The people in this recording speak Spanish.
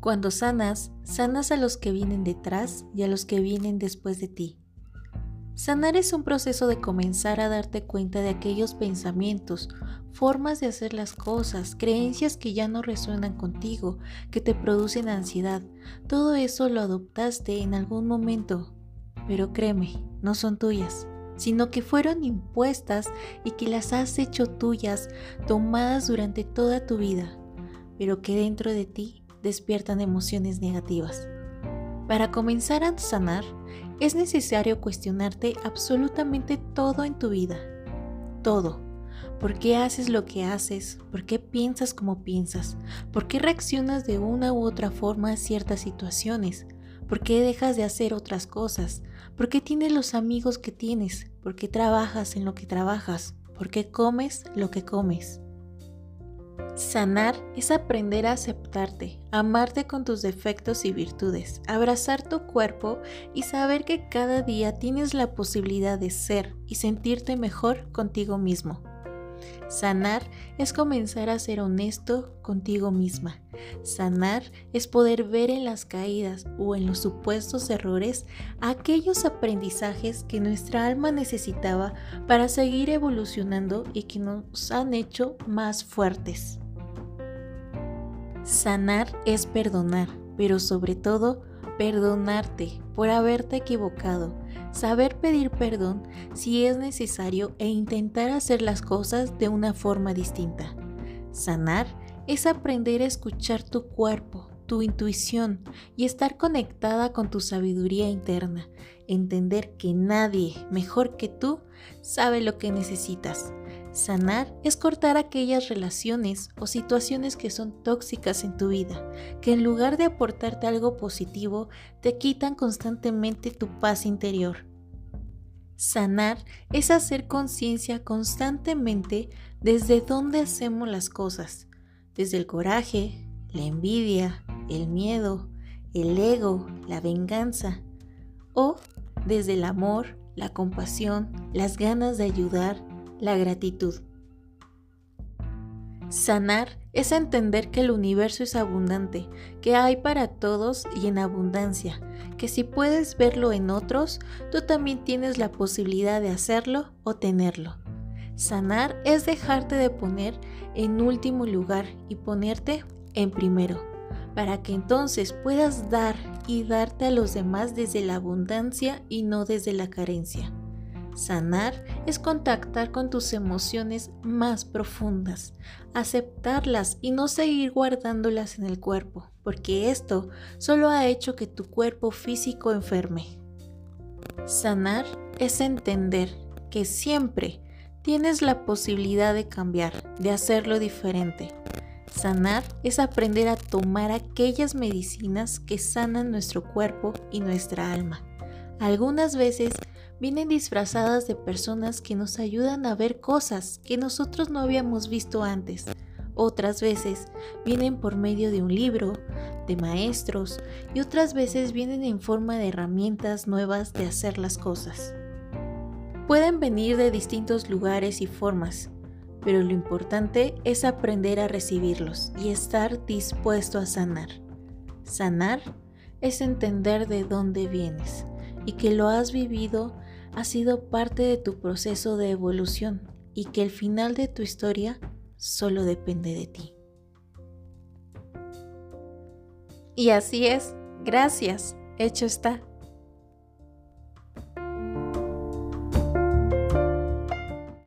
Cuando sanas, sanas a los que vienen detrás y a los que vienen después de ti. Sanar es un proceso de comenzar a darte cuenta de aquellos pensamientos, formas de hacer las cosas, creencias que ya no resuenan contigo, que te producen ansiedad. Todo eso lo adoptaste en algún momento, pero créeme, no son tuyas, sino que fueron impuestas y que las has hecho tuyas, tomadas durante toda tu vida, pero que dentro de ti despiertan emociones negativas. Para comenzar a sanar, es necesario cuestionarte absolutamente todo en tu vida. Todo. ¿Por qué haces lo que haces? ¿Por qué piensas como piensas? ¿Por qué reaccionas de una u otra forma a ciertas situaciones? ¿Por qué dejas de hacer otras cosas? ¿Por qué tienes los amigos que tienes? ¿Por qué trabajas en lo que trabajas? ¿Por qué comes lo que comes? Sanar es aprender a aceptarte, amarte con tus defectos y virtudes, abrazar tu cuerpo y saber que cada día tienes la posibilidad de ser y sentirte mejor contigo mismo. Sanar es comenzar a ser honesto contigo misma. Sanar es poder ver en las caídas o en los supuestos errores aquellos aprendizajes que nuestra alma necesitaba para seguir evolucionando y que nos han hecho más fuertes. Sanar es perdonar, pero sobre todo perdonarte por haberte equivocado, saber pedir perdón si es necesario e intentar hacer las cosas de una forma distinta. Sanar es aprender a escuchar tu cuerpo, tu intuición y estar conectada con tu sabiduría interna, entender que nadie mejor que tú sabe lo que necesitas Sanar es cortar aquellas relaciones o situaciones que son tóxicas en tu vida, que en lugar de aportarte algo positivo, te quitan constantemente tu paz interior. Sanar es hacer conciencia constantemente desde dónde hacemos las cosas, desde el coraje, la envidia, el miedo, el ego, la venganza, o desde el amor, la compasión, las ganas de ayudar, la gratitud. Sanar es entender que el universo es abundante, que hay para todos y en abundancia, que si puedes verlo en otros, tú también tienes la posibilidad de hacerlo o tenerlo. Sanar es dejarte de poner en último lugar y ponerte en primero, para que entonces puedas dar y darte a los demás desde la abundancia y no desde la carencia. Sanar es contactar con tus emociones más profundas, aceptarlas y no seguir guardándolas en el cuerpo, porque esto solo ha hecho que tu cuerpo físico enferme. Sanar es entender que siempre tienes la posibilidad de cambiar, de hacerlo diferente. Sanar es aprender a tomar aquellas medicinas que sanan nuestro cuerpo y nuestra alma. Algunas veces vienen disfrazadas de personas que nos ayudan a ver cosas que nosotros no habíamos visto antes. Otras veces vienen por medio de un libro, de maestros y otras veces vienen en forma de herramientas nuevas de hacer las cosas. Pueden venir de distintos lugares y formas, pero lo importante es aprender a recibirlos y estar dispuesto a sanar. Sanar es entender de dónde vienes y que lo has vivido ha sido parte de tu proceso de evolución y que el final de tu historia solo depende de ti. Y así es, gracias, hecho está.